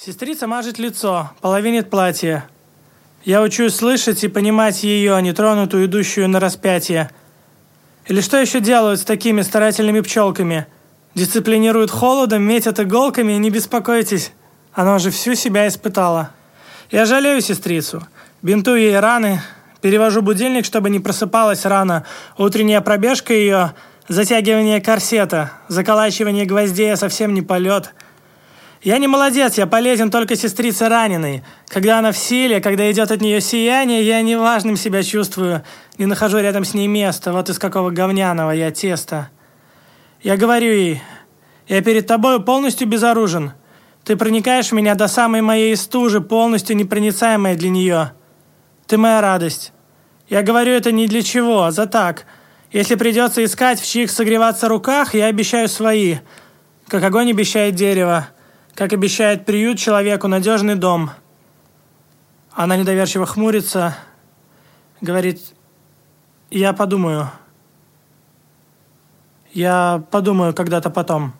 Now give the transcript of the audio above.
Сестрица мажет лицо, половинит платье. Я учусь слышать и понимать ее, нетронутую, идущую на распятие. Или что еще делают с такими старательными пчелками? Дисциплинируют холодом, метят иголками, не беспокойтесь. Она уже всю себя испытала. Я жалею сестрицу. Бинтую ей раны, перевожу будильник, чтобы не просыпалась рано. Утренняя пробежка ее, затягивание корсета, заколачивание гвоздей, а совсем не полет – я не молодец, я полезен только сестрице раненой. Когда она в силе, когда идет от нее сияние, я неважным себя чувствую. Не нахожу рядом с ней места. Вот из какого говняного я теста. Я говорю ей, я перед тобою полностью безоружен. Ты проникаешь в меня до самой моей стужи, полностью непроницаемая для нее. Ты моя радость. Я говорю это не для чего, а за так. Если придется искать, в чьих согреваться руках, я обещаю свои. Как огонь обещает дерево. Как обещает приют человеку надежный дом. Она недоверчиво хмурится, говорит, я подумаю. Я подумаю когда-то потом.